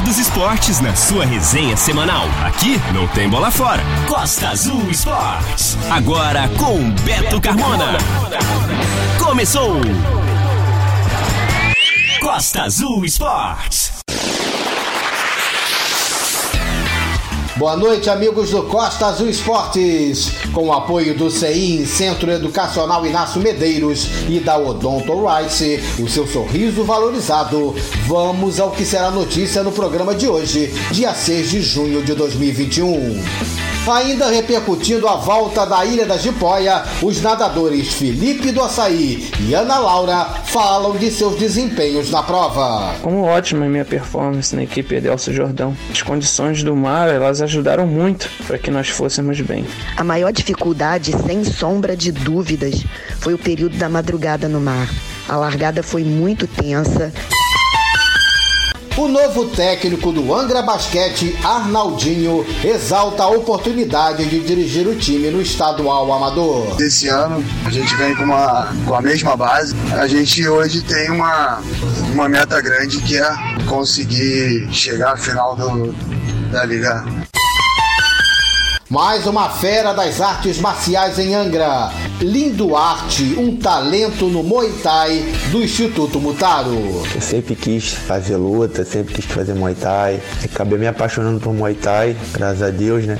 dos esportes na sua resenha semanal. Aqui não tem bola fora. Costa Azul Esportes. Agora com Beto Carmona. Começou! Costa Azul Esportes. Boa noite, amigos do Costa Azul Esportes. Com o apoio do CEIM, Centro Educacional Inácio Medeiros e da Odonto Rice, o seu sorriso valorizado. Vamos ao que será notícia no programa de hoje, dia 6 de junho de 2021. Ainda repercutindo a volta da Ilha da Jipoia, os nadadores Felipe do Açaí e Ana Laura falam de seus desempenhos na prova. Como ótima minha performance na equipe Edelso Jordão. As condições do mar, elas ajudaram muito para que nós fôssemos bem. A maior dificuldade, sem sombra de dúvidas, foi o período da madrugada no mar. A largada foi muito tensa. O novo técnico do Angra Basquete, Arnaldinho, exalta a oportunidade de dirigir o time no estadual amador. Esse ano a gente vem com, uma, com a mesma base. A gente hoje tem uma, uma meta grande que é conseguir chegar à final do, da Liga mais uma fera das artes marciais em Angra. Lindo Arte, um talento no Muay Thai do Instituto Mutaro. Eu sempre quis fazer luta, sempre quis fazer Muay Thai. Acabei me apaixonando por Muay Thai, graças a Deus, né?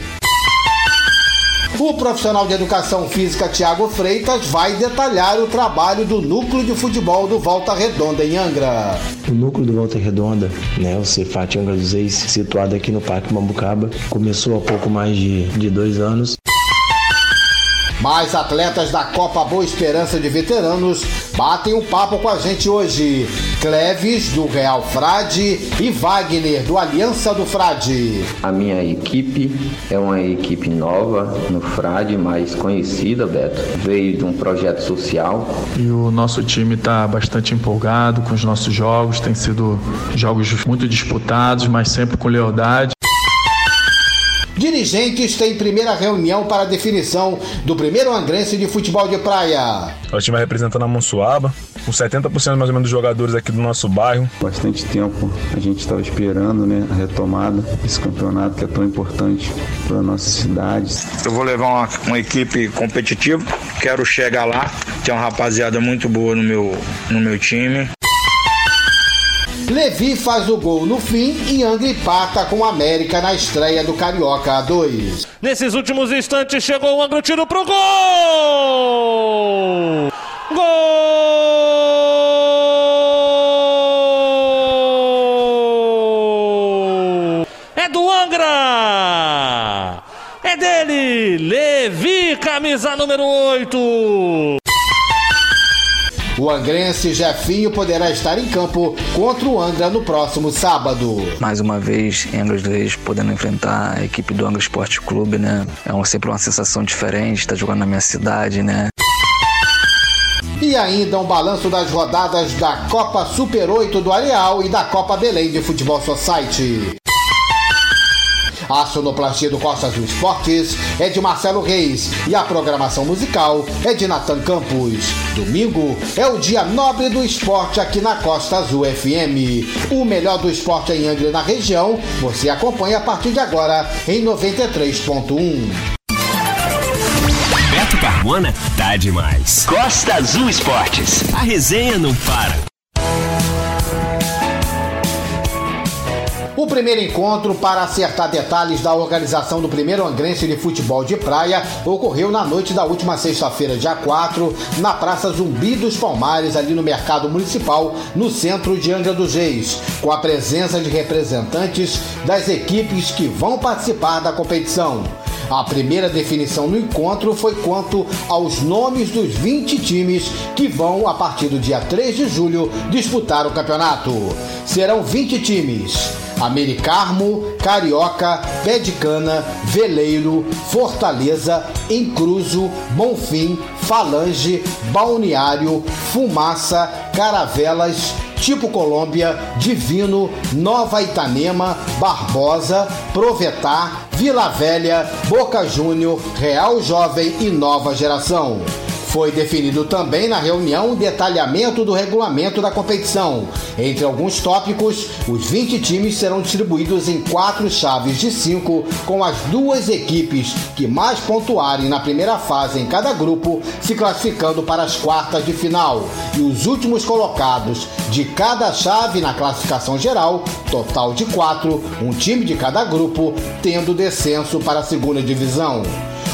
O profissional de educação física Tiago Freitas vai detalhar o trabalho do núcleo de futebol do Volta Redonda em Angra. O núcleo do Volta Redonda, né, o Cefat Angra dos Reis, situado aqui no Parque Mambucaba, começou há pouco mais de, de dois anos. Mais atletas da Copa Boa Esperança de Veteranos batem um papo com a gente hoje. Cleves, do Real Frade, e Wagner, do Aliança do Frade. A minha equipe é uma equipe nova no Frade, mais conhecida, Beto. Veio de um projeto social. E o nosso time está bastante empolgado com os nossos jogos. Tem sido jogos muito disputados, mas sempre com lealdade. Dirigentes têm primeira reunião para a definição do primeiro angrense de futebol de praia. O time vai representando a Monsuaba, com 70% mais ou menos dos jogadores aqui do nosso bairro. Bastante tempo a gente estava esperando né, a retomada desse campeonato que é tão importante para a nossa cidade. Eu vou levar uma, uma equipe competitiva, quero chegar lá, tem uma rapaziada muito boa no meu, no meu time. Levi faz o gol no fim e Angra empata com o América na estreia do Carioca A2. Nesses últimos instantes chegou o Angra, tiro pro gol! Gol! É do Angra! É dele, Levi, camisa número 8. O angrense Jefinho poderá estar em campo contra o Angra no próximo sábado. Mais uma vez, Angra dos Reis podendo enfrentar a equipe do Angra Esporte Clube, né? É sempre uma sensação diferente, estar tá jogando na minha cidade, né? E ainda um balanço das rodadas da Copa Super 8 do Areal e da Copa Belém de Futebol Society. A sonoplastia do Costa Azul Esportes é de Marcelo Reis e a programação musical é de Natan Campos. Domingo é o dia nobre do esporte aqui na Costa Azul FM. O melhor do esporte em Angra na região você acompanha a partir de agora em 93.1. Beto Carmona tá demais. Costa Azul Esportes. A resenha não para. O primeiro encontro para acertar detalhes da organização do primeiro angrense de futebol de praia ocorreu na noite da última sexta-feira, dia 4, na Praça Zumbi dos Palmares, ali no Mercado Municipal, no centro de Angra dos Reis, com a presença de representantes das equipes que vão participar da competição. A primeira definição no encontro foi quanto aos nomes dos 20 times que vão, a partir do dia 3 de julho, disputar o campeonato. Serão 20 times. Americarmo, Carioca, Pé de Cana, Veleiro, Fortaleza, Encruzo, Bonfim, Falange, Balneário, Fumaça, Caravelas, Tipo Colômbia, Divino, Nova Itanema, Barbosa, Provetar, Vila Velha, Boca Júnior, Real Jovem e Nova Geração. Foi definido também na reunião o detalhamento do regulamento da competição. Entre alguns tópicos, os 20 times serão distribuídos em quatro chaves de cinco, com as duas equipes que mais pontuarem na primeira fase em cada grupo se classificando para as quartas de final. E os últimos colocados de cada chave na classificação geral, total de quatro, um time de cada grupo, tendo descenso para a segunda divisão.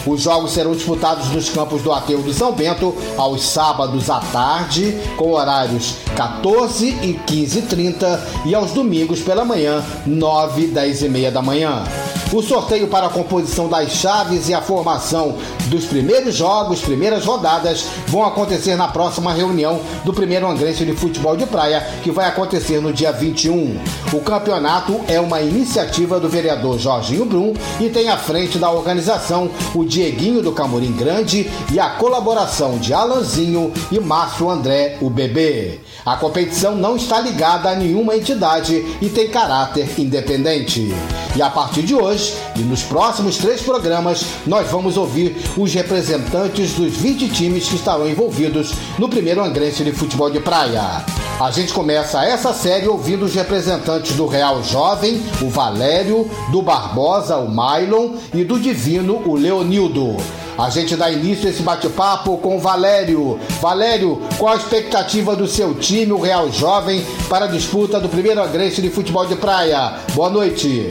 Os jogos serão disputados nos campos do Aterro do São Bento aos sábados à tarde, com horários 14 e 15h30 e aos domingos pela manhã, 9 e 10 e meia da manhã. O sorteio para a composição das chaves e a formação dos primeiros jogos, primeiras rodadas, vão acontecer na próxima reunião do primeiro Angrense de Futebol de Praia, que vai acontecer no dia 21. O campeonato é uma iniciativa do vereador Jorginho Brum e tem à frente da organização o Dieguinho do Camorim Grande e a colaboração de Alanzinho e Márcio André, o bebê. A competição não está ligada a nenhuma entidade e tem caráter independente. E a partir de hoje e nos próximos três programas, nós vamos ouvir os representantes dos 20 times que estarão envolvidos no primeiro Angrense de Futebol de Praia. A gente começa essa série ouvindo os representantes do Real Jovem, o Valério, do Barbosa, o Mylon e do Divino, o Leonildo. A gente dá início a esse bate-papo com o Valério. Valério, qual a expectativa do seu time, o Real Jovem, para a disputa do primeiro Angrense de Futebol de Praia? Boa noite.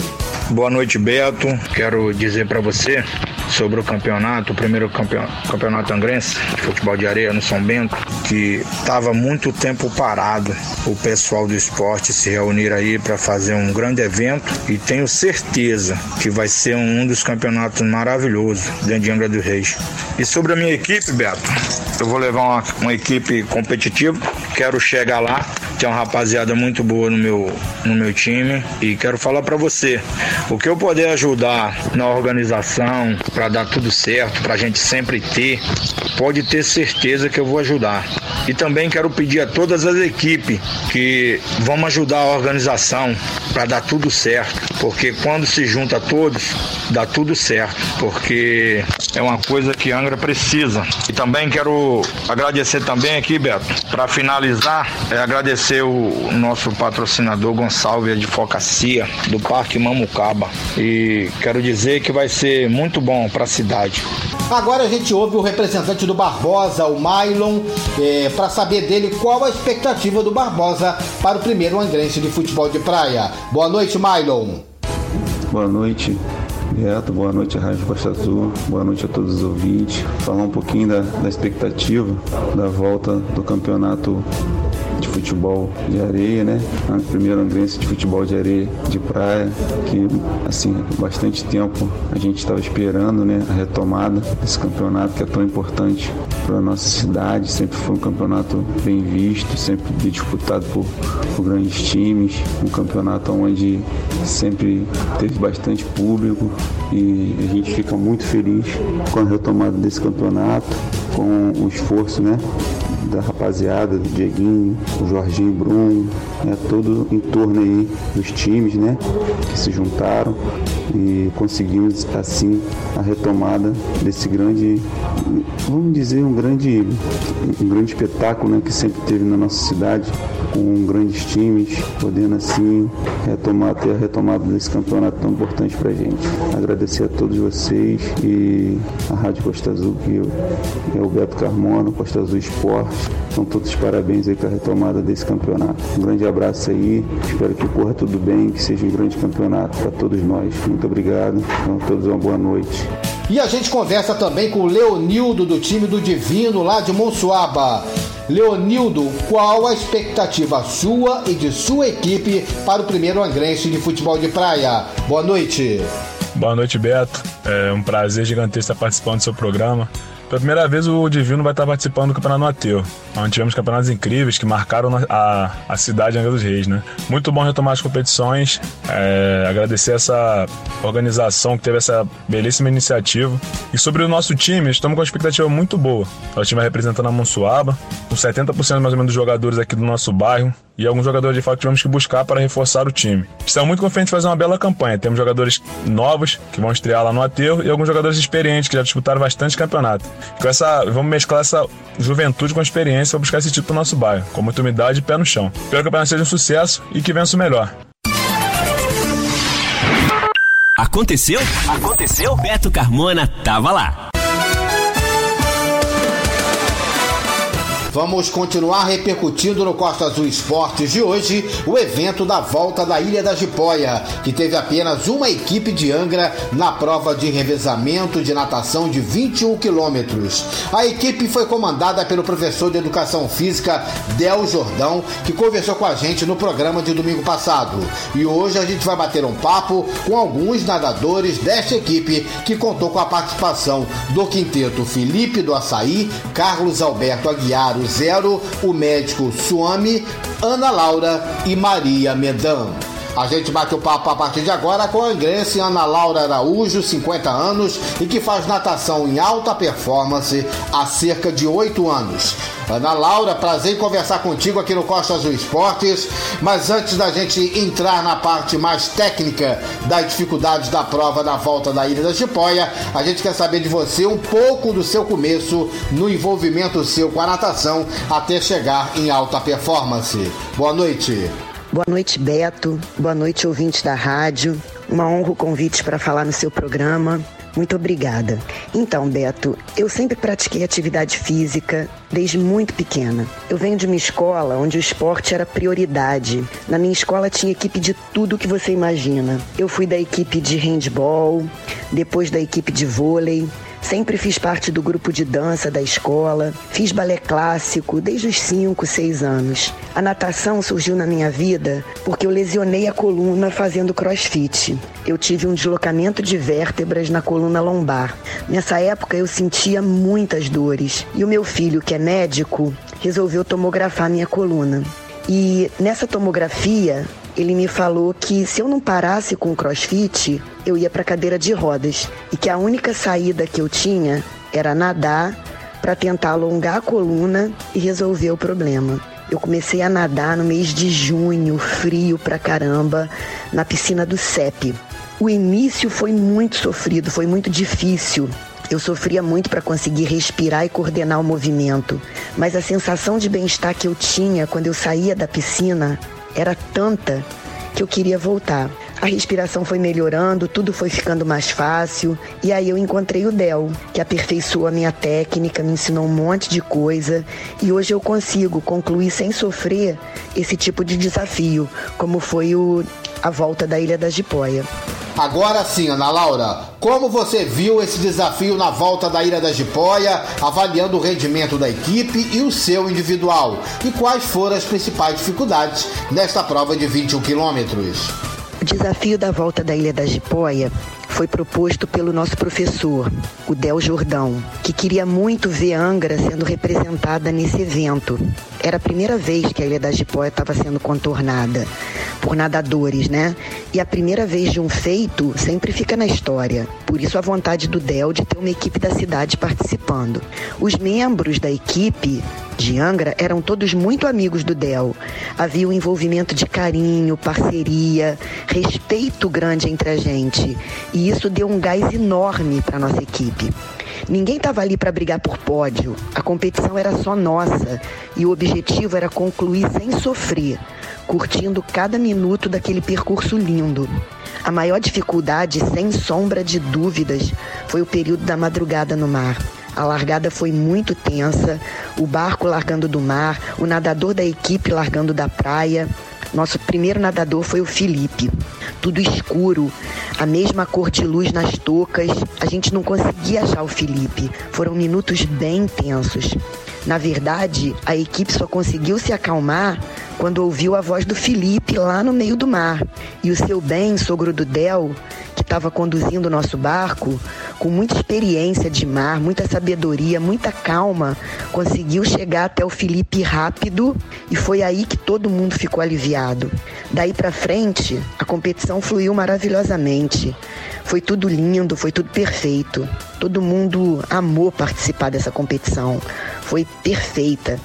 Boa noite, Beto. Quero dizer para você sobre o campeonato, o primeiro campeonato, campeonato angrense de futebol de areia no São Bento, que estava muito tempo parado. O pessoal do esporte se reunir aí para fazer um grande evento e tenho certeza que vai ser um dos campeonatos maravilhosos dentro de Angra dos Reis. E sobre a minha equipe, Beto, eu vou levar uma, uma equipe competitiva, quero chegar lá, tem uma rapaziada muito boa no meu, no meu time. E quero falar para você, o que eu puder ajudar na organização, para dar tudo certo, para a gente sempre ter, pode ter certeza que eu vou ajudar. E também quero pedir a todas as equipes que vão ajudar a organização para dar tudo certo, porque quando se junta todos, dá tudo certo, porque é uma coisa que Angra precisa. E também quero agradecer também aqui, Beto, para finalizar, é agradecer o nosso patrocinador Gonçalves Advocacia do Parque Mamucaba. E quero dizer que vai ser muito bom para a cidade. Agora a gente ouve o representante do Barbosa, o Mylon, é, para saber dele qual a expectativa do Barbosa para o primeiro angrense de futebol de praia. Boa noite, Mylon. Boa noite, Beto. Boa noite, Rádio Costa Azul. Boa noite a todos os ouvintes. Falar um pouquinho da, da expectativa da volta do campeonato futebol de areia, né? A primeira angrense de futebol de areia de praia, que assim, bastante tempo a gente estava esperando, né? A retomada desse campeonato que é tão importante para nossa cidade, sempre foi um campeonato bem visto, sempre disputado por, por grandes times, um campeonato onde sempre teve bastante público e a gente fica muito feliz com a retomada desse campeonato, com o esforço, né? Da rapaziada, do Dieguinho, o Jorginho Bruno, né, todo em torno aí dos times, né, que se juntaram e conseguimos assim a retomada desse grande, vamos dizer, um grande, um grande espetáculo né, que sempre teve na nossa cidade, com grandes times, podendo assim retomar, ter a retomada desse campeonato tão importante para a gente. Agradecer a todos vocês e a Rádio Costa Azul, que é o Beto Carmona, Costa Azul Esporte. Então todos os parabéns aí com a retomada desse campeonato. Um grande abraço aí, espero que corra tudo bem, que seja um grande campeonato para todos nós. Muito obrigado, então, a todos uma boa noite. E a gente conversa também com o Leonildo do time do Divino lá de Monsuaba. Leonildo, qual a expectativa sua e de sua equipe para o primeiro angrense de futebol de praia? Boa noite. Boa noite, Beto. É um prazer gigantesco estar participando do seu programa. Pela primeira vez o Divino vai estar participando do Campeonato Ateu, onde tivemos campeonatos incríveis que marcaram a, a cidade de Angra dos Reis, né? Muito bom retomar as competições, é, agradecer essa organização que teve essa belíssima iniciativa. E sobre o nosso time, estamos com uma expectativa muito boa. O time vai representando a Monsuaba, com 70% mais ou menos dos jogadores aqui do nosso bairro, e alguns jogadores de fato tivemos que buscar para reforçar o time. Estamos muito confiantes de fazer uma bela campanha. Temos jogadores novos que vão estrear lá no aterro e alguns jogadores experientes que já disputaram bastante campeonato. Com essa, vamos mesclar essa juventude com experiência para buscar esse título no nosso bairro, com muita umidade e pé no chão. Espero que o campeonato seja um sucesso e que vença o melhor. Aconteceu? Aconteceu? Beto Carmona tava lá. Vamos continuar repercutindo no Costa Azul Esportes de hoje o evento da volta da Ilha da Jipóia, que teve apenas uma equipe de Angra na prova de revezamento de natação de 21 quilômetros. A equipe foi comandada pelo professor de Educação Física Del Jordão, que conversou com a gente no programa de domingo passado. E hoje a gente vai bater um papo com alguns nadadores desta equipe que contou com a participação do quinteto Felipe do Açaí, Carlos Alberto Aguiar, Zero, o médico Suami, Ana Laura e Maria Medan. A gente bate o papo a partir de agora com a angrense Ana Laura Araújo, 50 anos, e que faz natação em alta performance há cerca de 8 anos. Ana Laura, prazer em conversar contigo aqui no Costa Azul Esportes. Mas antes da gente entrar na parte mais técnica das dificuldades da prova da volta da Ilha da Chipóia, a gente quer saber de você um pouco do seu começo no envolvimento seu com a natação até chegar em alta performance. Boa noite. Boa noite, Beto. Boa noite, ouvintes da rádio. Uma honra o convite para falar no seu programa. Muito obrigada. Então, Beto, eu sempre pratiquei atividade física desde muito pequena. Eu venho de uma escola onde o esporte era prioridade. Na minha escola tinha equipe de tudo que você imagina. Eu fui da equipe de handball, depois da equipe de vôlei, Sempre fiz parte do grupo de dança da escola, fiz balé clássico desde os 5, 6 anos. A natação surgiu na minha vida porque eu lesionei a coluna fazendo crossfit. Eu tive um deslocamento de vértebras na coluna lombar. Nessa época eu sentia muitas dores e o meu filho, que é médico, resolveu tomografar minha coluna. E nessa tomografia, ele me falou que se eu não parasse com o crossfit, eu ia para cadeira de rodas e que a única saída que eu tinha era nadar para tentar alongar a coluna e resolver o problema. Eu comecei a nadar no mês de junho, frio pra caramba, na piscina do CEP. O início foi muito sofrido, foi muito difícil. Eu sofria muito para conseguir respirar e coordenar o movimento, mas a sensação de bem-estar que eu tinha quando eu saía da piscina era tanta que eu queria voltar. A respiração foi melhorando, tudo foi ficando mais fácil. E aí eu encontrei o Del, que aperfeiçoou a minha técnica, me ensinou um monte de coisa. E hoje eu consigo concluir sem sofrer esse tipo de desafio, como foi o, a volta da Ilha da Jipóia. Agora sim, Ana Laura, como você viu esse desafio na volta da Ilha da Jipóia, avaliando o rendimento da equipe e o seu individual? E quais foram as principais dificuldades nesta prova de 21 quilômetros? O desafio da volta da Ilha da Jipóia foi proposto pelo nosso professor, o Del Jordão, que queria muito ver Angra sendo representada nesse evento. Era a primeira vez que a Ilha da Jipóia estava sendo contornada por nadadores, né? E a primeira vez de um feito sempre fica na história. Por isso a vontade do Del de ter uma equipe da cidade participando. Os membros da equipe de Angra eram todos muito amigos do Del. Havia um envolvimento de carinho, parceria, respeito grande entre a gente. E isso deu um gás enorme para nossa equipe. Ninguém estava ali para brigar por pódio. A competição era só nossa e o objetivo era concluir sem sofrer, curtindo cada minuto daquele percurso lindo. A maior dificuldade, sem sombra de dúvidas, foi o período da madrugada no mar. A largada foi muito tensa, o barco largando do mar, o nadador da equipe largando da praia. Nosso primeiro nadador foi o Felipe. Tudo escuro, a mesma cor de luz nas toucas. A gente não conseguia achar o Felipe. Foram minutos bem tensos. Na verdade, a equipe só conseguiu se acalmar quando ouviu a voz do Felipe lá no meio do mar. E o seu bem, sogro do Del, estava conduzindo o nosso barco, com muita experiência de mar, muita sabedoria, muita calma, conseguiu chegar até o Felipe rápido e foi aí que todo mundo ficou aliviado. Daí para frente, a competição fluiu maravilhosamente. Foi tudo lindo, foi tudo perfeito. Todo mundo amou participar dessa competição. Foi perfeita.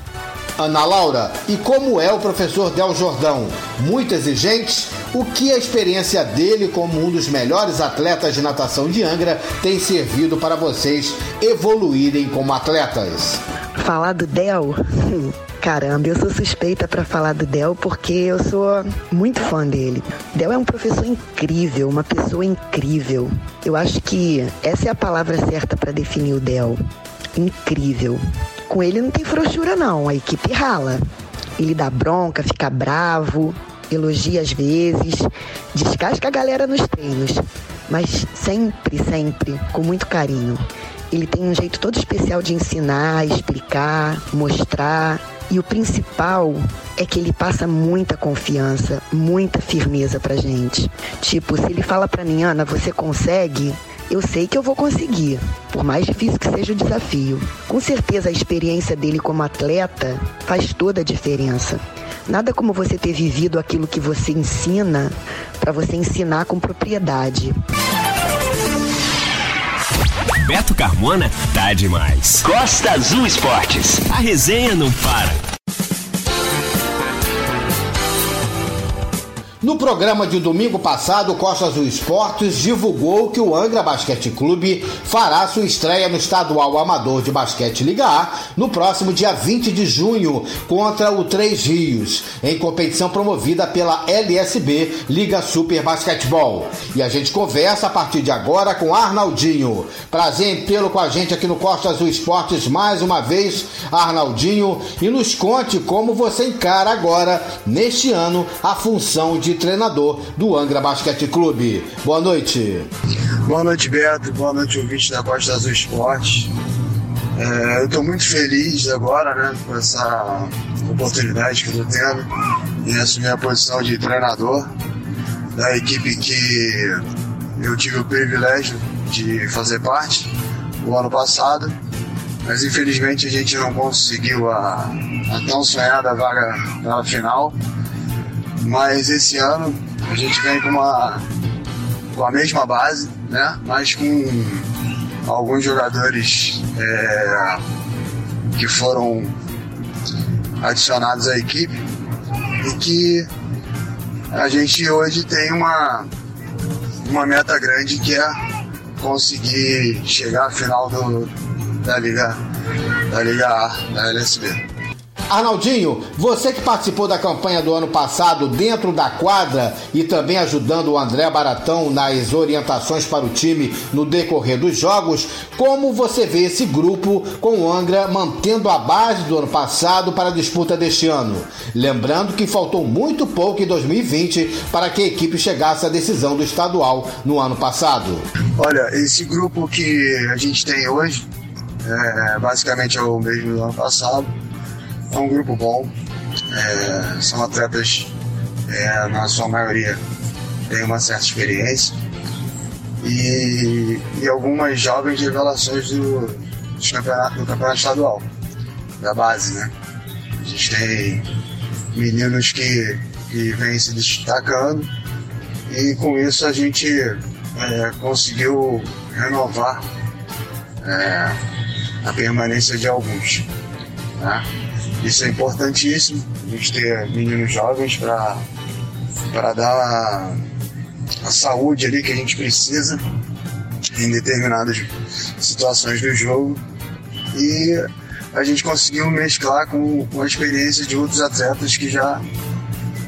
Ana Laura, e como é o professor Del Jordão? Muito exigente? O que a experiência dele como um dos melhores atletas de natação de Angra tem servido para vocês evoluírem como atletas? Falar do Del? Caramba, eu sou suspeita para falar do Del porque eu sou muito fã dele. Del é um professor incrível, uma pessoa incrível. Eu acho que essa é a palavra certa para definir o Del. Incrível. Com ele não tem frouxura não, a equipe rala. Ele dá bronca, fica bravo, elogia às vezes, descasca a galera nos treinos, mas sempre, sempre com muito carinho. Ele tem um jeito todo especial de ensinar, explicar, mostrar. E o principal é que ele passa muita confiança, muita firmeza pra gente. Tipo, se ele fala pra mim, Ana, você consegue? Eu sei que eu vou conseguir, por mais difícil que seja o desafio. Com certeza a experiência dele como atleta faz toda a diferença. Nada como você ter vivido aquilo que você ensina para você ensinar com propriedade. Beto Carmona tá demais. Costa Azul Esportes. A resenha não para. No programa de domingo passado, Costa Azul Esportes divulgou que o Angra Basquete Clube fará sua estreia no Estadual Amador de Basquete Liga A no próximo dia 20 de junho contra o Três Rios, em competição promovida pela LSB Liga Super Basquetebol. E a gente conversa a partir de agora com Arnaldinho. Prazer em tê-lo com a gente aqui no Costa Azul Esportes mais uma vez, Arnaldinho, e nos conte como você encara agora, neste ano, a função de treinador do Angra Basquete Clube. Boa noite. Boa noite, Beto. Boa noite, ouvinte da Costa Azul Esporte. É, eu estou muito feliz agora, né, com essa oportunidade que estou tendo em assumir a posição de treinador da equipe que eu tive o privilégio de fazer parte o ano passado, mas infelizmente a gente não conseguiu a, a tão sonhada vaga na final. Mas esse ano a gente vem com uma com a mesma base, né? Mas com alguns jogadores é, que foram adicionados à equipe e que a gente hoje tem uma, uma meta grande que é conseguir chegar à final do, da Liga da Liga A, da LSB. Arnaldinho, você que participou da campanha do ano passado dentro da quadra e também ajudando o André Baratão nas orientações para o time no decorrer dos jogos, como você vê esse grupo com o Angra mantendo a base do ano passado para a disputa deste ano? Lembrando que faltou muito pouco em 2020 para que a equipe chegasse à decisão do estadual no ano passado. Olha, esse grupo que a gente tem hoje, é, basicamente é o mesmo do ano passado é um grupo bom, é, são atletas, é, na sua maioria, têm uma certa experiência e, e algumas jovens revelações do, do, campeonato, do campeonato estadual, da base, né? A gente tem meninos que, que vêm se destacando e com isso a gente é, conseguiu renovar é, a permanência de alguns. Né? Isso é importantíssimo, a gente ter meninos jovens para dar a, saúde ali que a gente precisa em determinadas situações do jogo. E a gente conseguiu mesclar com, com a experiência de outros atletas que já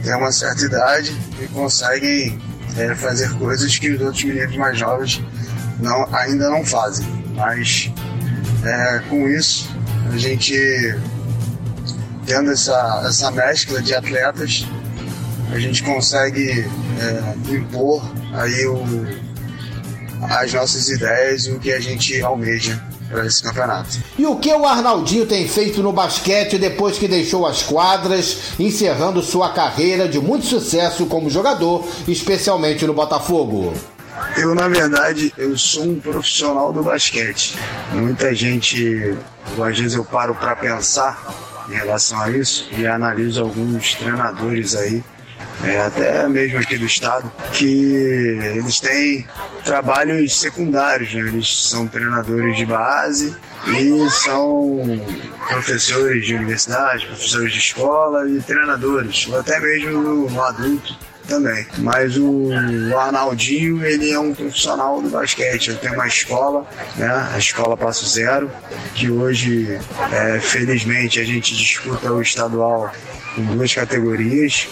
têm uma certa idade e conseguem é, fazer coisas que os outros meninos mais jovens não, ainda não fazem. Mas é, com isso a gente tendo essa, essa mescla de atletas, a gente consegue é, impor aí o, as nossas ideias e o que a gente almeja para esse campeonato. E o que o Arnaldinho tem feito no basquete depois que deixou as quadras, encerrando sua carreira de muito sucesso como jogador, especialmente no Botafogo? Eu, na verdade, eu sou um profissional do basquete. Muita gente, às vezes eu paro para pensar em relação a isso e analiso alguns treinadores aí é, até mesmo aqui do estado, que eles têm trabalhos secundários, né? eles são treinadores de base e são professores de universidade, professores de escola e treinadores, ou até mesmo no, no adulto também. Mas o, Arnaldinho, ele é um profissional do basquete. Ele tem uma escola, né? A Escola Passo Zero, que hoje, é, felizmente, a gente disputa o estadual em duas categorias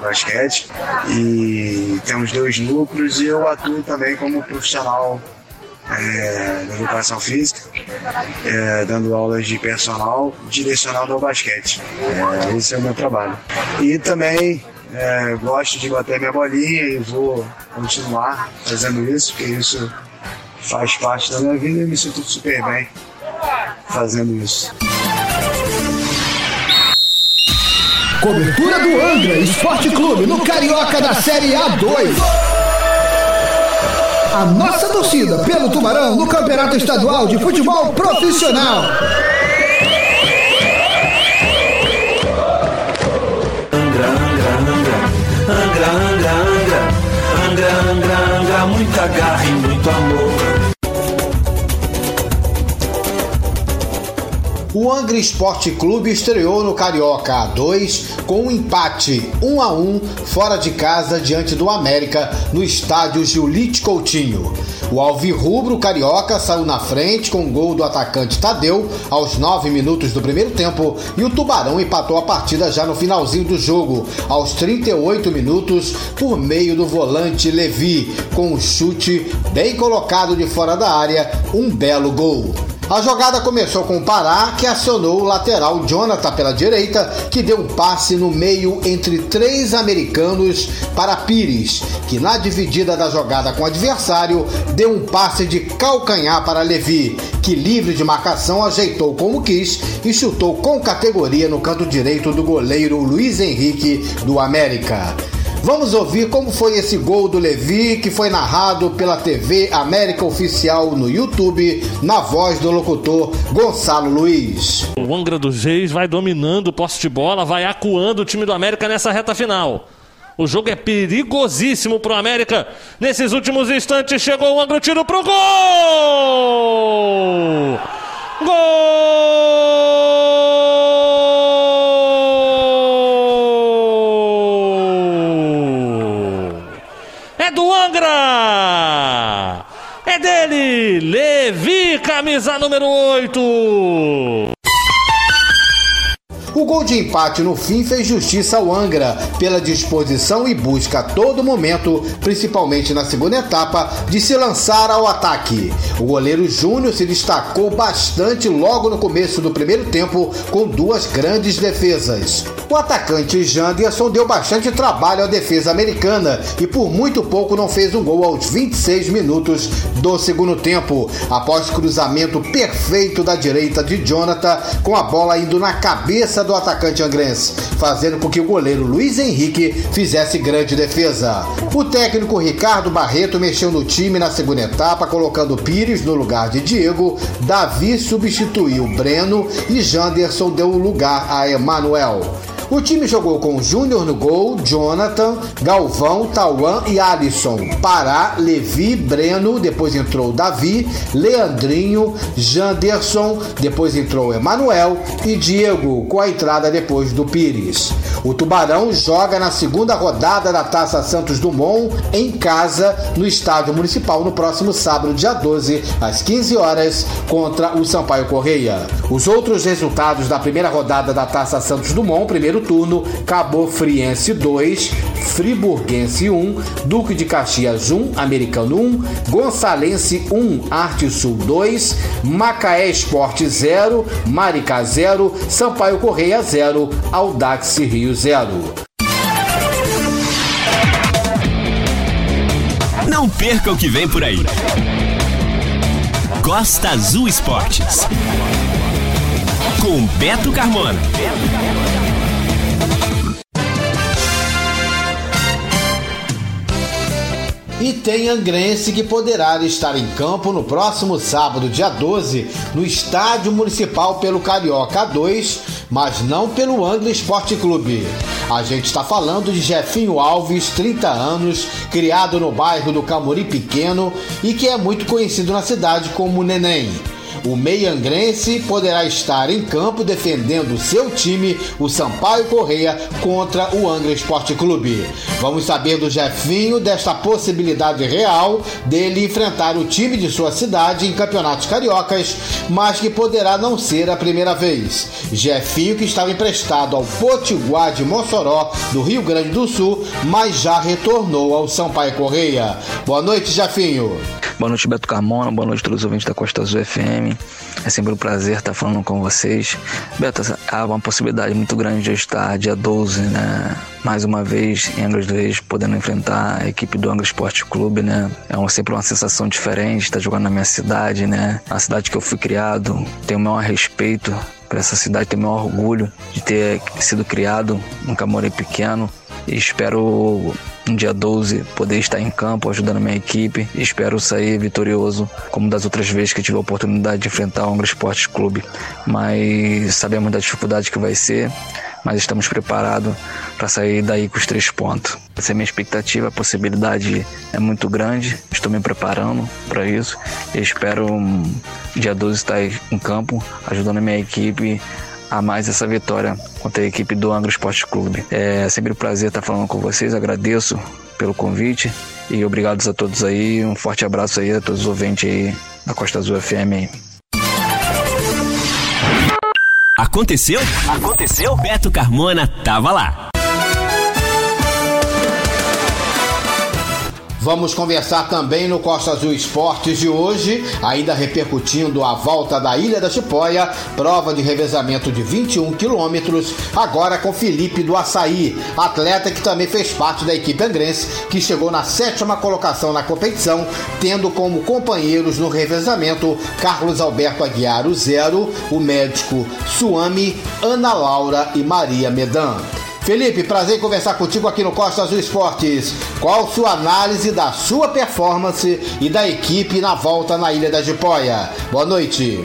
basquete e temos dois núcleos e eu atuo também como profissional é, da educação física, é, dando aulas de personal direcionado ao basquete. É, esse é o meu trabalho. E também é, gosto de bater minha bolinha e vou continuar fazendo isso, porque isso faz parte da minha vida e me sinto super bem fazendo isso. Cobertura do Angra Esporte Clube no Carioca da Série A2. A nossa torcida pelo Tubarão no Campeonato Estadual de Futebol Profissional. Angra, Angra, Angra, Angra, Angra, Angra, muita garra e muito amor. O Angra Esporte Clube estreou no Carioca A2 com um empate 1 a 1 fora de casa diante do América no estádio Giulite Coutinho. O Alvirrubro Carioca saiu na frente com o um gol do atacante Tadeu aos 9 minutos do primeiro tempo e o Tubarão empatou a partida já no finalzinho do jogo, aos 38 minutos, por meio do volante Levi, com um chute bem colocado de fora da área, um belo gol. A jogada começou com o Pará, que acionou o lateral Jonathan pela direita, que deu um passe no meio entre três americanos para Pires, que na dividida da jogada com o adversário deu um passe de calcanhar para Levi, que livre de marcação ajeitou como quis e chutou com categoria no canto direito do goleiro Luiz Henrique do América. Vamos ouvir como foi esse gol do Levi, que foi narrado pela TV América Oficial no YouTube, na voz do locutor Gonçalo Luiz. O Angra dos Reis vai dominando o poste de bola, vai acuando o time do América nessa reta final. O jogo é perigosíssimo pro América. Nesses últimos instantes chegou o Angra, tiro pro gol! Gol! É do Angra! É dele, Levi, camisa número 8. O gol de empate no fim fez justiça ao Angra pela disposição e busca a todo momento, principalmente na segunda etapa, de se lançar ao ataque. O goleiro Júnior se destacou bastante logo no começo do primeiro tempo com duas grandes defesas. O atacante Janderson deu bastante trabalho à defesa americana e por muito pouco não fez um gol aos 26 minutos do segundo tempo, após cruzamento perfeito da direita de Jonathan com a bola indo na cabeça do atacante angrense, fazendo com que o goleiro Luiz Henrique fizesse grande defesa. O técnico Ricardo Barreto mexeu no time na segunda etapa, colocando Pires no lugar de Diego, Davi substituiu Breno e Janderson deu lugar a Emanuel. O time jogou com Júnior no gol, Jonathan, Galvão, Tauan e Alisson. Pará, Levi, Breno, depois entrou Davi, Leandrinho, Janderson, depois entrou Emanuel e Diego, com a entrada depois do Pires. O Tubarão joga na segunda rodada da Taça Santos Dumont em casa no Estádio Municipal no próximo sábado, dia 12, às 15 horas, contra o Sampaio Correia. Os outros resultados da primeira rodada da Taça Santos Dumont, primeiro turno, Cabo Friense 2, Friburguense 1, Duque de Caxias 1, Americano 1, Gonçalense 1, Arte Sul 2, Macaé Esporte 0, Maricá 0, Sampaio Correia 0, Audax Rio 0. Não perca o que vem por aí. Costa Azul Esportes. Com Beto Carmona. E tem Angrense que poderá estar em campo no próximo sábado, dia 12, no Estádio Municipal pelo Carioca 2, mas não pelo Angra Esporte Clube. A gente está falando de Jefinho Alves, 30 anos, criado no bairro do Camuri Pequeno e que é muito conhecido na cidade como Neném. O meiangrense poderá estar em campo defendendo seu time, o Sampaio Correia, contra o Angra Esporte Clube. Vamos saber do Jefinho desta possibilidade real dele enfrentar o time de sua cidade em campeonatos cariocas, mas que poderá não ser a primeira vez. Jefinho que estava emprestado ao Potiguar de Mossoró, do Rio Grande do Sul, mas já retornou ao Sampaio Correia. Boa noite, Jefinho. Boa noite, Beto Carmona. Boa noite todos os ouvintes da Costa Azul FM. É sempre um prazer estar falando com vocês. Beto, há uma possibilidade muito grande de estar dia 12, né? Mais uma vez em Angra dos Reis, podendo enfrentar a equipe do Angra Esporte Clube, né? É uma, sempre uma sensação diferente estar jogando na minha cidade, né? A cidade que eu fui criado, tenho o maior respeito para essa cidade, tenho o maior orgulho de ter sido criado num Camorei pequeno espero no dia 12 poder estar em campo ajudando minha equipe espero sair vitorioso como das outras vezes que tive a oportunidade de enfrentar o Angra Esporte Clube. Mas sabemos da dificuldade que vai ser, mas estamos preparados para sair daí com os três pontos. Essa é a minha expectativa, a possibilidade é muito grande, estou me preparando para isso espero um, dia 12 estar em campo ajudando a minha equipe a mais essa vitória contra a equipe do Angra Esporte Clube. É sempre um prazer estar falando com vocês, agradeço pelo convite e obrigado a todos aí, um forte abraço aí a todos os ouvintes aí da Costa Azul FM aí. Aconteceu? Aconteceu? Beto Carmona tava lá. Vamos conversar também no Costa Azul Esportes de hoje, ainda repercutindo a volta da Ilha da Chipóia, prova de revezamento de 21 quilômetros, agora com Felipe do Açaí, atleta que também fez parte da equipe angrense, que chegou na sétima colocação na competição, tendo como companheiros no revezamento Carlos Alberto Aguiar, o zero, o médico Suami, Ana Laura e Maria Medan. Felipe, prazer em conversar contigo aqui no Costa Azul Esportes. Qual sua análise da sua performance e da equipe na volta na Ilha da Jipoia? Boa noite.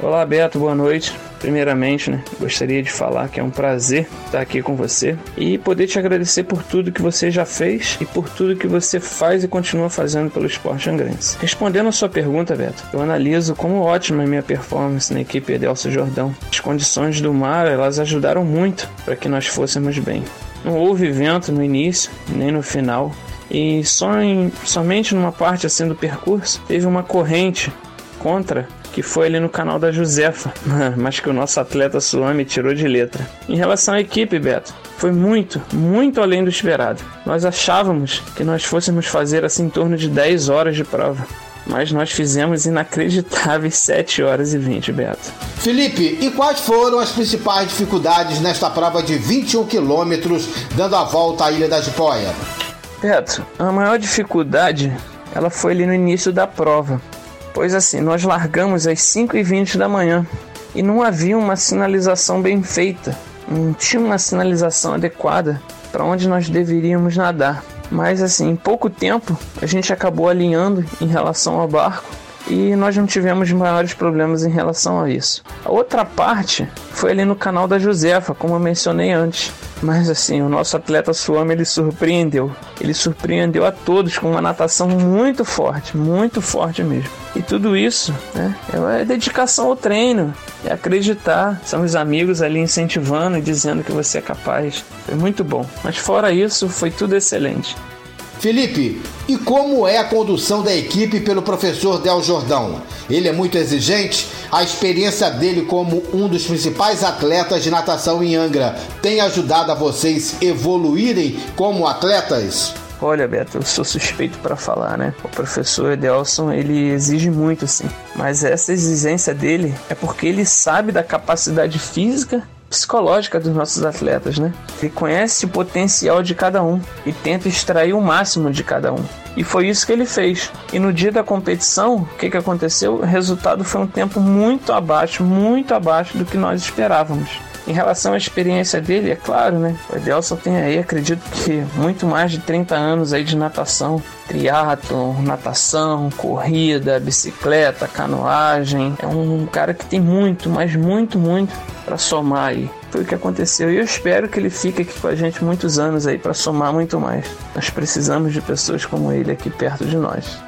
Olá, Beto, boa noite. Primeiramente, né, gostaria de falar que é um prazer estar aqui com você e poder te agradecer por tudo que você já fez e por tudo que você faz e continua fazendo pelo esporte angrense. Respondendo a sua pergunta, Beto, eu analiso como ótima a minha performance na equipe Edelcio Jordão. As condições do mar, elas ajudaram muito para que nós fôssemos bem. Não houve vento no início, nem no final, e só em, somente numa parte assim do percurso teve uma corrente contra que foi ali no canal da Josefa, mas que o nosso atleta Suame tirou de letra. Em relação à equipe, Beto, foi muito, muito além do esperado. Nós achávamos que nós fôssemos fazer assim em torno de 10 horas de prova. Mas nós fizemos inacreditáveis 7 horas e 20, Beto. Felipe, e quais foram as principais dificuldades nesta prova de 21 quilômetros, dando a volta à Ilha da Jipoia? Beto, a maior dificuldade ela foi ali no início da prova. Pois assim, nós largamos às 5h20 da manhã e não havia uma sinalização bem feita, não tinha uma sinalização adequada para onde nós deveríamos nadar. Mas assim, em pouco tempo a gente acabou alinhando em relação ao barco e nós não tivemos maiores problemas em relação a isso. A outra parte foi ali no canal da Josefa, como eu mencionei antes. Mas assim, o nosso atleta Suame ele surpreendeu. Ele surpreendeu a todos com uma natação muito forte, muito forte mesmo. E tudo isso né, é dedicação ao treino, é acreditar. São os amigos ali incentivando e dizendo que você é capaz. Foi muito bom. Mas fora isso, foi tudo excelente. Felipe, e como é a condução da equipe pelo professor Del Jordão? Ele é muito exigente? A experiência dele como um dos principais atletas de natação em Angra tem ajudado a vocês evoluírem como atletas? Olha, Beto, eu sou suspeito para falar, né? O professor Edelson, ele exige muito, sim. Mas essa exigência dele é porque ele sabe da capacidade física psicológica dos nossos atletas, né? Ele conhece o potencial de cada um e tenta extrair o máximo de cada um. E foi isso que ele fez. E no dia da competição, o que, que aconteceu? O resultado foi um tempo muito abaixo, muito abaixo do que nós esperávamos. Em relação à experiência dele, é claro, né? O Edelson tem aí, acredito que muito mais de 30 anos aí de natação, triatlo, natação, corrida, bicicleta, canoagem. É um cara que tem muito, mas muito, muito para somar aí. Foi o que aconteceu e eu espero que ele fique aqui com a gente muitos anos aí para somar muito mais. Nós precisamos de pessoas como ele aqui perto de nós.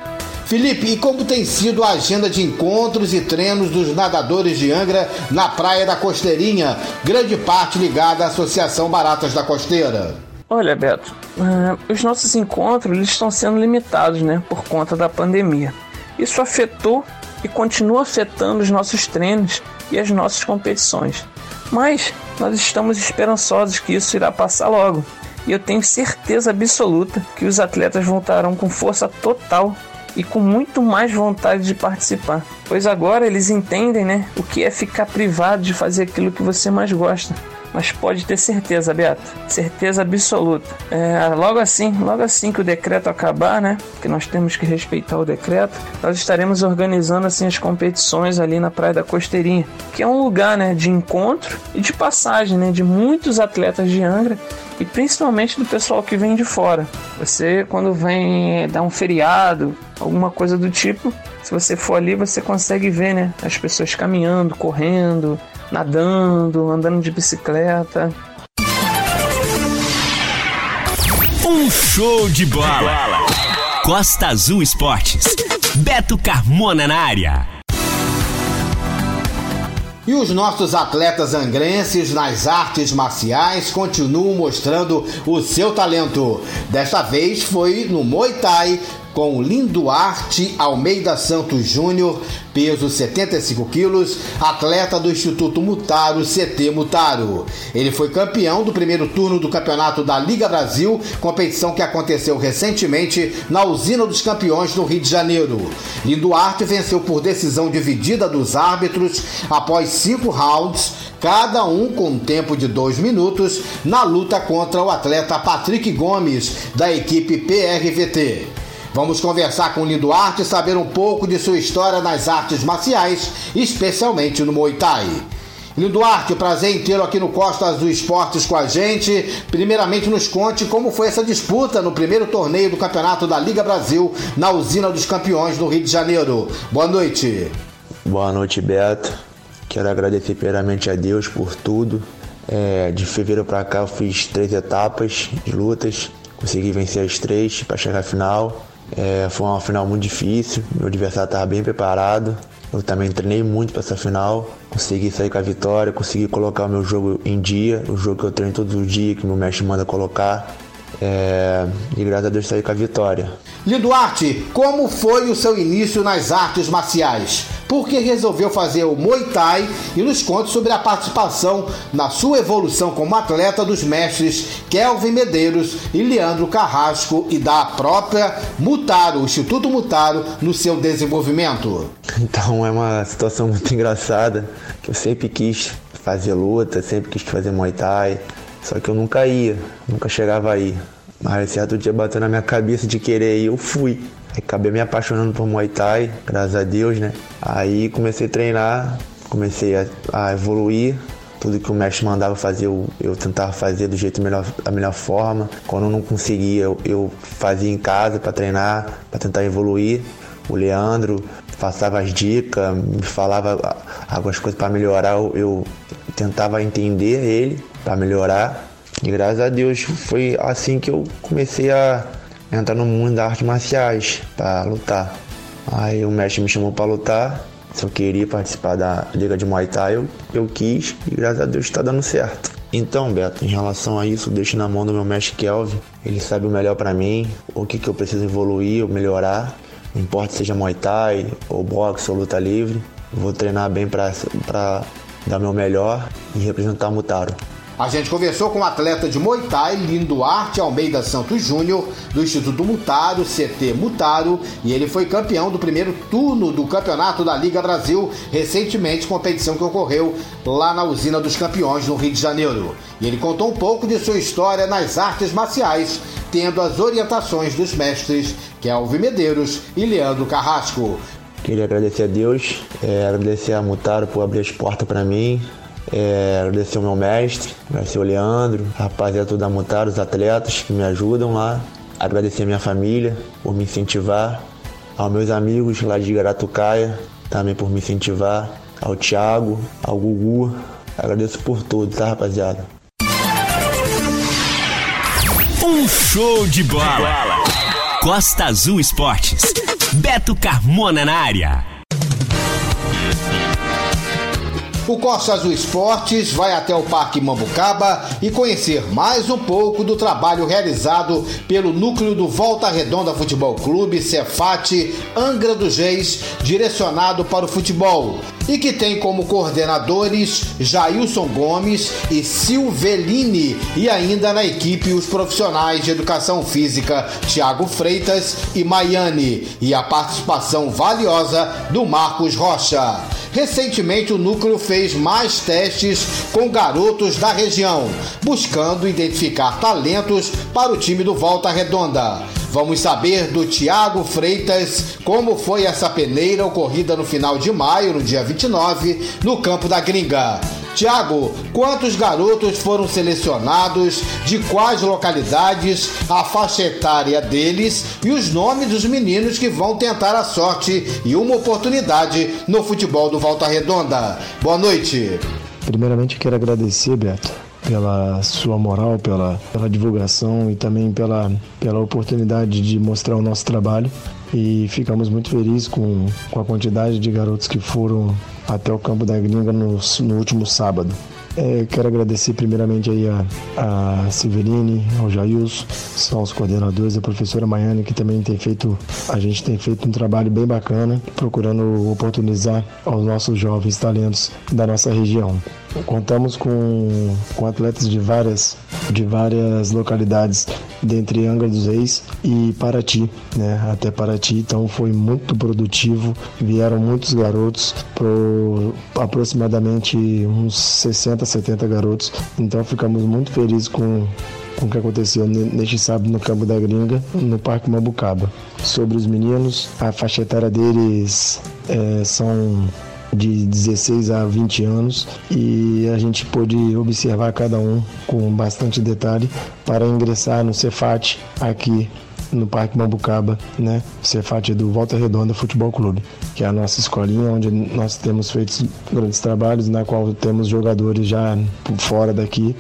Felipe, e como tem sido a agenda de encontros e treinos dos nadadores de Angra na Praia da Costeirinha, grande parte ligada à Associação Baratas da Costeira? Olha, Beto, uh, os nossos encontros estão sendo limitados, né, por conta da pandemia. Isso afetou e continua afetando os nossos treinos e as nossas competições. Mas nós estamos esperançosos que isso irá passar logo. E eu tenho certeza absoluta que os atletas voltarão com força total e com muito mais vontade de participar, pois agora eles entendem, né, o que é ficar privado de fazer aquilo que você mais gosta. Mas pode ter certeza, Beto, certeza absoluta. É, logo assim, logo assim que o decreto acabar, né, que nós temos que respeitar o decreto, nós estaremos organizando assim as competições ali na Praia da Costeirinha, que é um lugar, né, de encontro e de passagem, né, de muitos atletas de Angra e principalmente do pessoal que vem de fora. Você, quando vem dar um feriado, alguma coisa do tipo, se você for ali, você consegue ver, né? As pessoas caminhando, correndo, nadando, andando de bicicleta. Um show de bola! Costa Azul Esportes. Beto Carmona na área. E os nossos atletas angrenses nas artes marciais continuam mostrando o seu talento. Desta vez foi no Muay Thai com Linduarte Almeida Santos Júnior, peso 75 quilos, atleta do Instituto Mutaro, CT Mutaro. Ele foi campeão do primeiro turno do campeonato da Liga Brasil, competição que aconteceu recentemente na Usina dos Campeões no Rio de Janeiro. Linduarte venceu por decisão dividida dos árbitros após cinco rounds, cada um com um tempo de dois minutos, na luta contra o atleta Patrick Gomes, da equipe PRVT. Vamos conversar com o Lindo Arte e saber um pouco de sua história nas artes marciais, especialmente no Muay Thai. Lindo Arte, prazer inteiro aqui no Costa Azul Esportes com a gente. Primeiramente, nos conte como foi essa disputa no primeiro torneio do Campeonato da Liga Brasil na Usina dos Campeões no Rio de Janeiro. Boa noite. Boa noite, Beto. Quero agradecer primeiramente a Deus por tudo. É, de fevereiro para cá eu fiz três etapas de lutas, consegui vencer as três para chegar à final. É, foi uma final muito difícil, meu adversário estava bem preparado. Eu também treinei muito para essa final, consegui sair com a vitória, consegui colocar o meu jogo em dia, o jogo que eu treino todos os dias, que meu mestre manda colocar. É, e graças a Deus saí com a vitória. Liduarte, como foi o seu início nas artes marciais? Por que resolveu fazer o Muay Thai e nos conte sobre a participação na sua evolução como atleta dos mestres Kelvin Medeiros e Leandro Carrasco e da própria Mutaro, o Instituto Mutaro, no seu desenvolvimento. Então é uma situação muito engraçada que eu sempre quis fazer luta, sempre quis fazer Muay Thai, só que eu nunca ia, nunca chegava aí. Mas certo dia bateu na minha cabeça de querer ir, eu fui. Acabei me apaixonando por Muay Thai, graças a Deus, né? Aí comecei a treinar, comecei a, a evoluir. Tudo que o mestre mandava fazer, eu, eu tentava fazer do jeito melhor, da melhor forma. Quando eu não conseguia, eu, eu fazia em casa para treinar, para tentar evoluir. O Leandro passava as dicas, me falava algumas coisas para melhorar. Eu, eu tentava entender ele para melhorar. E graças a Deus foi assim que eu comecei a entrar no mundo das artes marciais para lutar. Aí o mestre me chamou para lutar. Se eu queria participar da Liga de Muay Thai, eu, eu quis e graças a Deus está dando certo. Então, Beto, em relação a isso, deixo na mão do meu mestre Kelvin. Ele sabe o melhor para mim, o que, que eu preciso evoluir ou melhorar. Não importa se seja Muay Thai, ou boxe, ou luta livre. vou treinar bem para dar meu melhor e representar o Mutaro. A gente conversou com o atleta de Muay Thai, Lindo Arte Almeida Santos Júnior, do Instituto Mutaro, CT Mutaro, e ele foi campeão do primeiro turno do Campeonato da Liga Brasil, recentemente, competição que ocorreu lá na Usina dos Campeões, no Rio de Janeiro. E ele contou um pouco de sua história nas artes marciais, tendo as orientações dos mestres Kelvin Medeiros e Leandro Carrasco. Queria agradecer a Deus, é, agradecer a Mutaro por abrir as portas para mim, É, agradecer o meu mestre, agradecer o Leandro, rapaziada da Mutar, os atletas que me ajudam lá. Agradecer a minha família por me incentivar, aos meus amigos lá de Garatucaia também por me incentivar, ao Thiago, ao Gugu. Agradeço por tudo, tá, rapaziada? Um show de bola. Costa Azul Esportes. Beto Carmona na área. O Costa Azul Esportes vai até o Parque Mambucaba e conhecer mais um pouco do trabalho realizado pelo núcleo do Volta Redonda Futebol Clube, Cefate, Angra dos Reis, direcionado para o futebol, e que tem como coordenadores Jailson Gomes e Silvelini, e ainda na equipe os profissionais de educação física Tiago Freitas e Maiane, e a participação valiosa do Marcos Rocha. Recentemente, o núcleo fez mais testes com garotos da região, buscando identificar talentos para o time do Volta Redonda. Vamos saber do Tiago Freitas como foi essa peneira ocorrida no final de maio, no dia 29, no campo da Gringa. Tiago, quantos garotos foram selecionados, de quais localidades, a faixa etária deles e os nomes dos meninos que vão tentar a sorte e uma oportunidade no futebol do Volta Redonda? Boa noite. Primeiramente quero agradecer, Beto, pela sua moral, pela, pela divulgação e também pela, pela oportunidade de mostrar o nosso trabalho. E ficamos muito felizes com, com a quantidade de garotos que foram até o campo da Gringa no, no último sábado. É, quero agradecer primeiramente aí a, a Severine, ao Jailson, são os coordenadores, a professora Maiane, que também tem feito, a gente tem feito um trabalho bem bacana, procurando oportunizar aos nossos jovens talentos da nossa região. Contamos com, com atletas de várias, de várias localidades, dentre Angra dos Reis e Paraty, né? Até Paraty, então foi muito produtivo. Vieram muitos garotos, pro, aproximadamente uns 60, 70 garotos. Então ficamos muito felizes com com o que aconteceu neste sábado no Campo da Gringa, no Parque Mambucaba. Sobre os meninos, a faixa etária deles é, são de 16 a 20 anos e a gente pôde observar cada um com bastante detalhe para ingressar no Cefat aqui no Parque Mambucaba, né? Cefat do Volta Redonda Futebol Clube, que é a nossa escolinha onde nós temos feito grandes trabalhos, na qual temos jogadores já fora daqui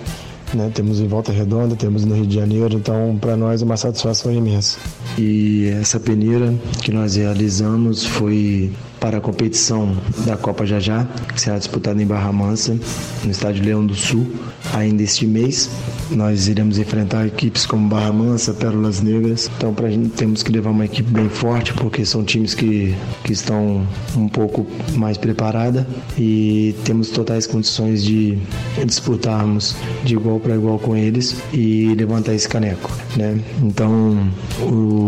né? Temos em Volta Redonda, temos no Rio de Janeiro, então para nós é uma satisfação imensa. E essa peneira que nós realizamos foi para a competição da Copa Jajá, que será disputada em Barra Mansa, no estádio Leão do Sul, ainda este mês. Nós iremos enfrentar equipes como Barra Mansa, Pérolas Negras. Então, para a gente temos que levar uma equipe bem forte, porque são times que, que estão um pouco mais preparada e temos totais condições de disputarmos de igual para igual com eles e levantar esse caneco, né? Então, o,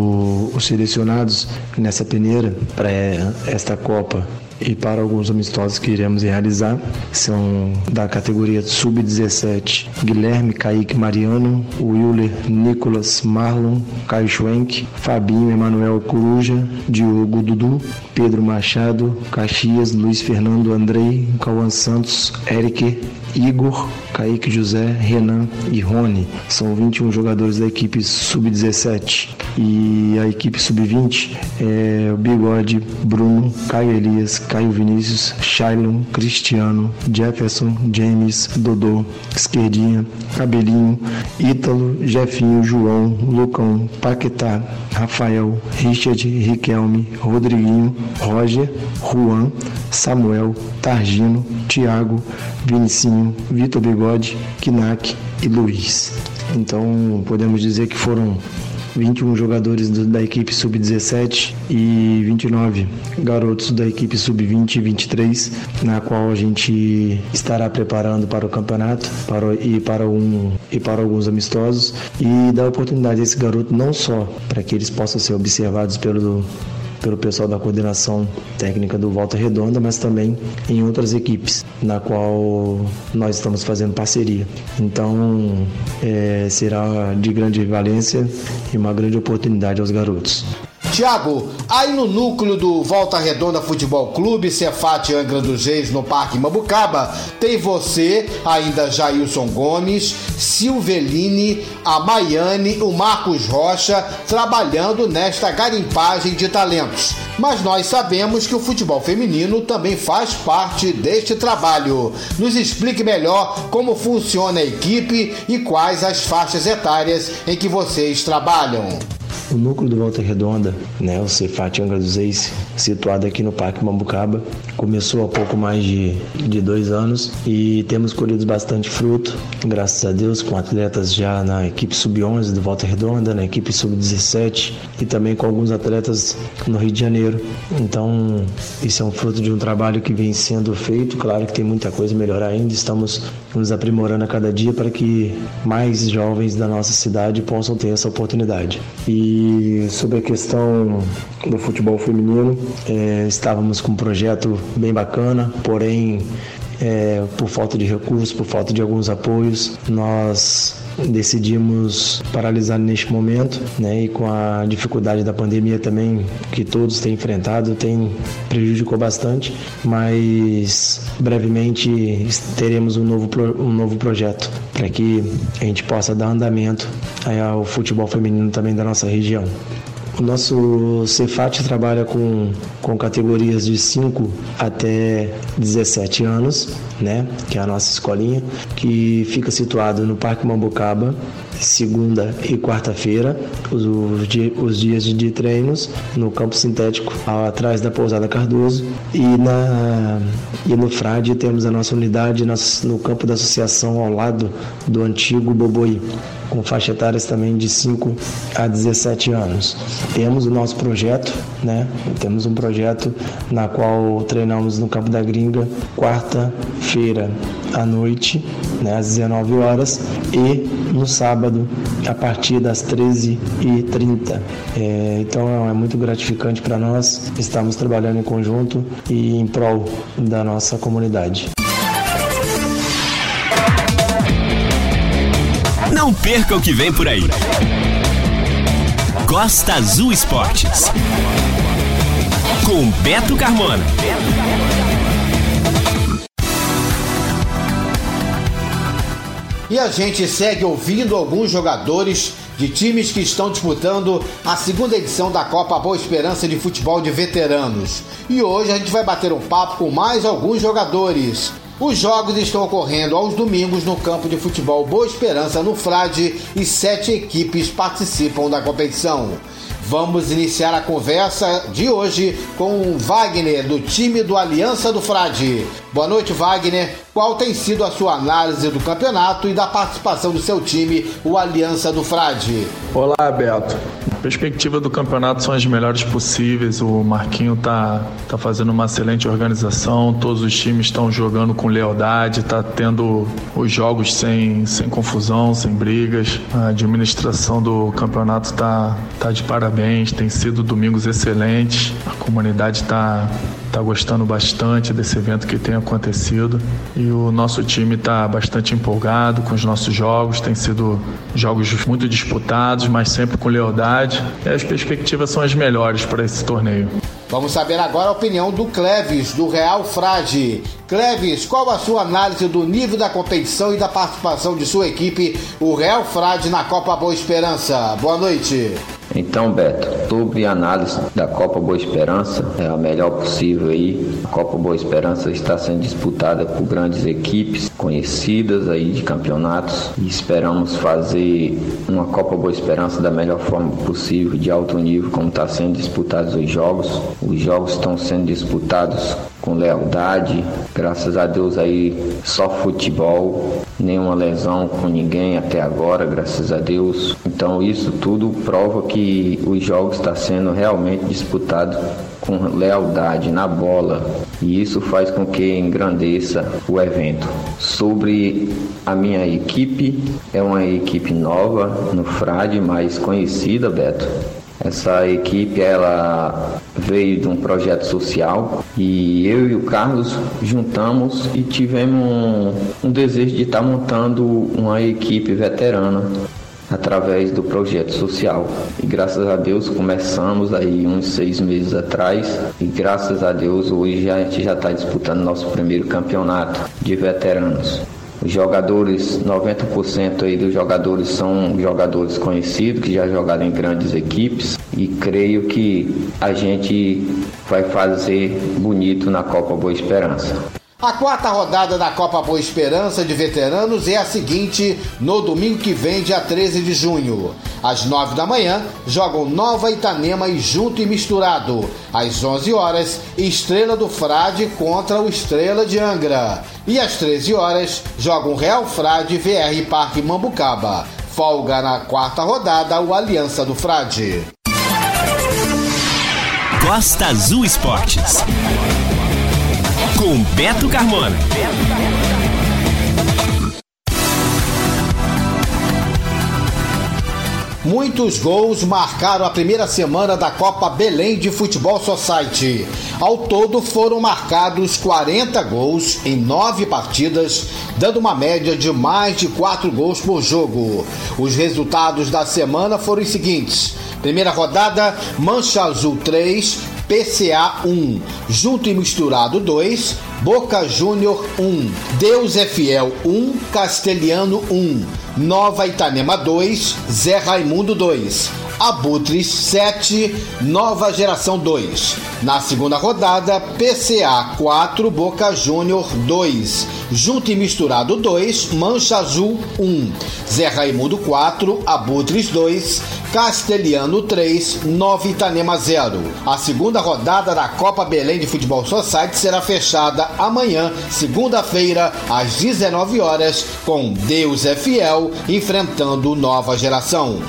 os selecionados nessa peneira para esta Copa e para alguns amistosos que iremos realizar. São da categoria Sub-17 Guilherme Kaique Mariano, Willer Nicolas Marlon, Caio Schwenk, Fabinho Emanuel Coruja, Diogo Dudu, Pedro Machado, Caxias, Luiz Fernando Andrei, Cauã Santos, Eric, Igor, Kaique José, Renan e Rony. São 21 jogadores da equipe sub-17. E a equipe sub-20 é o Bigode, Bruno, Caio Elias, Caio Vinícius, Shailon, Cristiano, Jefferson, James, Dodô, Esquerdinha, Cabelinho, Ítalo, Jefinho, João, Lucão, Paquetá, Rafael, Richard, Riquelme, Rodriguinho, Roger, Juan, Samuel, Targino, Tiago, Vinicinho, Vitor Bigode, Kinak e Luiz. Então podemos dizer que foram 21 jogadores da equipe sub-17 e 29 garotos da equipe sub-20 e 23, na qual a gente estará preparando para o campeonato para, e, para um, e para alguns amistosos e dar oportunidade a esse garoto não só para que eles possam ser observados pelo pelo pessoal da coordenação técnica do Volta Redonda, mas também em outras equipes, na qual nós estamos fazendo parceria. Então, é, será de grande valência e uma grande oportunidade aos garotos. Tiago, aí no núcleo do Volta Redonda Futebol Clube, Cefate Angra dos Reis, no Parque Mabucaba, tem você, ainda Jailson Gomes, Silveline, a Maiane, o Marcos Rocha, trabalhando nesta garimpagem de talentos. Mas nós sabemos que o futebol feminino também faz parte deste trabalho. Nos explique melhor como funciona a equipe e quais as faixas etárias em que vocês trabalham. O núcleo do Volta Redonda, né, o Cefat Angra dos Reis, situado aqui no Parque Mambucaba, começou há pouco mais de, de dois anos e temos colhido bastante fruto, graças a Deus, com atletas já na equipe sub-11 do Volta Redonda, na equipe sub-17 e também com alguns atletas no Rio de Janeiro. Então, isso é um fruto de um trabalho que vem sendo feito. Claro que tem muita coisa a melhorar ainda, estamos nos aprimorando a cada dia para que mais jovens da nossa cidade possam ter essa oportunidade. E sobre a questão do futebol feminino, é, estávamos com um projeto bem bacana, porém, é, por falta de recursos, por falta de alguns apoios, nós decidimos paralisar neste momento, né? E com a dificuldade da pandemia também que todos têm enfrentado, tem prejudicou bastante, mas brevemente teremos um novo um novo projeto para que a gente possa dar andamento ao futebol feminino também da nossa região. O nosso Cefat trabalha com, com categorias de 5 até 17 anos, né? Que é a nossa escolinha, que fica situado no Parque Mambucaba, segunda e quarta-feira, os, os, dias de treinos no campo sintético atrás da pousada Cardoso e na e no Frade temos a nossa unidade no campo da associação ao lado do antigo Boboi com faixa etárias também de 5 a 17 anos. Temos o nosso projeto, né? Temos um projeto na qual treinamos no Campo da Gringa quarta-feira à noite, né, às 19 horas e no sábado a partir das 13h30. É, então é muito gratificante para nós. Estamos trabalhando em conjunto e em prol da nossa comunidade. Não perca o que vem por aí. Costa Azul Esportes. Com Beto Carmona. E a gente segue ouvindo alguns jogadores de times que estão disputando a segunda edição da Copa Boa Esperança de Futebol de Veteranos. E hoje a gente vai bater um papo com mais alguns jogadores. Os jogos estão ocorrendo aos domingos no campo de futebol Boa Esperança, no Frade, e sete equipes participam da competição. Vamos iniciar a conversa de hoje com Wagner, do time do Aliança do Frade. Boa noite, Wagner. Qual tem sido a sua análise do campeonato e da participação do seu time, o Aliança do Frade? Olá, Beto. Perspectiva do campeonato são as melhores possíveis. O Marquinho tá, tá fazendo uma excelente organização, todos os times estão jogando com lealdade, tá tendo os jogos sem, sem confusão, sem brigas. A administração do campeonato tá, tá de parabéns, tem sido domingos excelentes. A comunidade tá, tá gostando bastante desse evento que tem acontecido e o nosso time está bastante empolgado com os nossos jogos, tem sido jogos muito disputados, mas sempre com lealdade e as perspectivas são as melhores para esse torneio. Vamos saber agora a opinião do Cleves, do Real Frade. Cleves, qual a sua análise do nível da competição e da participação de sua equipe, o Real Frade, na Copa Boa Esperança? Boa noite. Então, Beto, sobre a análise da Copa Boa Esperança, é a melhor possível aí. A Copa Boa Esperança está sendo disputada por grandes equipes conhecidas aí de campeonatos e esperamos fazer uma Copa Boa Esperança da melhor forma possível, de alto nível, como está sendo disputados os jogos. Os jogos estão sendo disputados com lealdade, graças a Deus aí só futebol, nenhuma lesão com ninguém até agora, graças a Deus. Então isso tudo prova que os jogos estão tá sendo realmente disputados com lealdade na bola e isso faz com que engrandeça o evento. Sobre a minha equipe, é uma equipe nova no Frade, mais conhecida, Beto essa equipe ela veio de um projeto social e eu e o Carlos juntamos e tivemos um, um desejo de estar montando uma equipe veterana através do projeto social. E graças a Deus começamos aí uns seis meses atrás e graças a Deus hoje a gente já está disputando nosso primeiro campeonato de veteranos. Os jogadores, 90% aí dos jogadores são jogadores conhecidos que já jogaram em grandes equipes e creio que a gente vai fazer bonito na Copa Boa Esperança. A quarta rodada da Copa Boa Esperança de Veteranos é a seguinte: no domingo que vem, dia 13 de junho. Às 9 da manhã, jogam Nova Itanema e Junto e Misturado. Às 11 horas, Estrela do Frade contra o Estrela de Angra. E às 13 horas, jogam Real Frade VR Parque Mambucaba. Folga na quarta rodada o Aliança do Frade. Costa Azul Esportes com Beto Carmona. Muitos gols marcaram a primeira semana da Copa Belém de Futebol Society. Ao todo foram marcados 40 gols em nove partidas, dando uma média de mais de 4 gols por jogo. Os resultados da semana foram os seguintes: primeira rodada, Mancha Azul 3, PCA 1, Junto e Misturado 2, Boca Júnior 1, Deus é Fiel 1, Castelhano 1, Nova Itanema 2, Zé Raimundo 2, Abutres 7, Nova Geração 2. Na segunda rodada, PCA 4, Boca Júnior 2, Junto e Misturado 2, Mancha Azul 1, Zé Raimundo 4, Abutres 2, Castelhano 3, Nova Itanema 0. A segunda rodada da Copa Belém de Futebol Society será fechada amanhã, segunda-feira, às 19 horas, com Deus é Fiel enfrentando Nova Geração.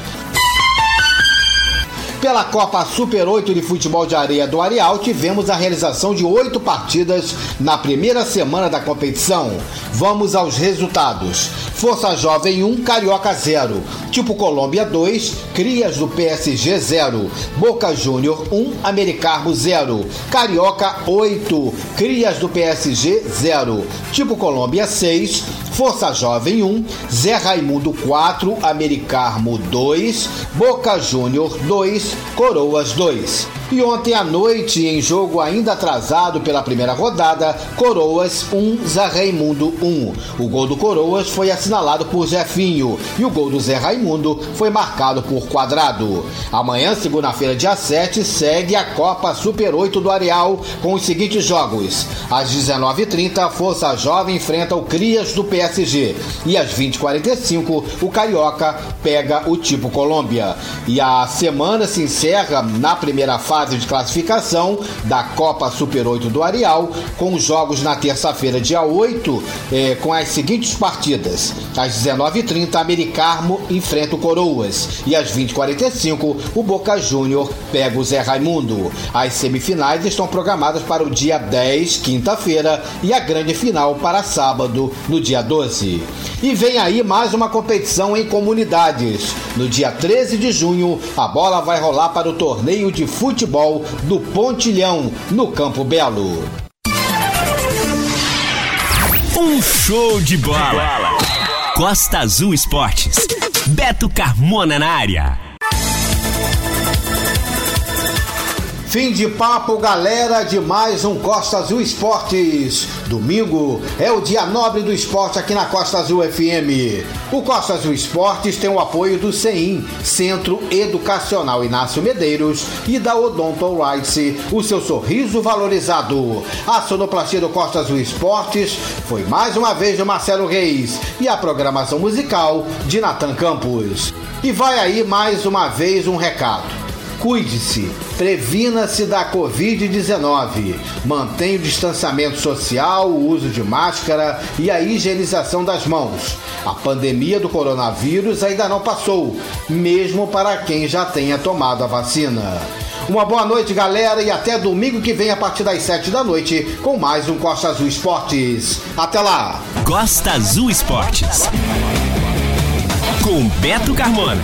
Pela Copa Super 8 de Futebol de Areia do Areal, tivemos a realização de oito partidas na primeira semana da competição. Vamos aos resultados. Força Jovem 1, Carioca 0. Tipo Colômbia 2, Crias do PSG 0. Boca Júnior 1, Americarmo 0. Carioca 8, Crias do PSG 0. Tipo Colômbia 6, Força Jovem 1, Zé Raimundo 4, Americarmo 2, Boca Júnior 2, Coroas 2. E ontem à noite, em jogo ainda atrasado pela primeira rodada, Coroas 1, Zé Raimundo 1. O gol do Coroas foi assinalado por Zefinho e o gol do Zé Raimundo foi marcado por Quadrado. Amanhã, segunda-feira, dia 7, segue a Copa Super 8 do Areal com os seguintes jogos. Às 19h30, Força Jovem enfrenta o Crias do PSG. E às 20h45, o Carioca pega o Tipo Colômbia. E a semana se encerra na primeira fase de classificação da Copa Super 8 do Areal, com os jogos na terça-feira, dia 8, eh, com as seguintes partidas. Às 19h30, Americarmo enfrenta o Coroas. E às 20h45, o Boca Júnior pega o Zé Raimundo. As semifinais estão programadas para o dia 10, quinta-feira, e a grande final para sábado, no dia 12. E vem aí mais uma competição em comunidades. No dia 13 de junho, a bola vai rolar para o torneio de futebol do Pontilhão, no Campo Belo. Um show de bola. Costa Azul Esportes. Beto Carmona na área. Fim de papo, galera, de mais um Costa Azul Esportes. Domingo é o dia nobre do esporte aqui na Costa Azul FM. O Costa Azul Esportes tem o apoio do CEIM, Centro Educacional Inácio Medeiros, e da Odonto Rights, o seu sorriso valorizado. A sonoplastia do Costa Azul Esportes foi mais uma vez do Marcelo Reis e a programação musical de Natan Campos. E vai aí mais uma vez um recado. Cuide-se, previna-se da Covid-19, mantenha o distanciamento social, o uso de máscara e a higienização das mãos. A pandemia do coronavírus ainda não passou, mesmo para quem já tenha tomado a vacina. Uma boa noite, galera, e até domingo que vem a partir das 7 da noite com mais um Costa Azul Esportes. Até lá! Costa Azul Esportes. Com Beto Carmona.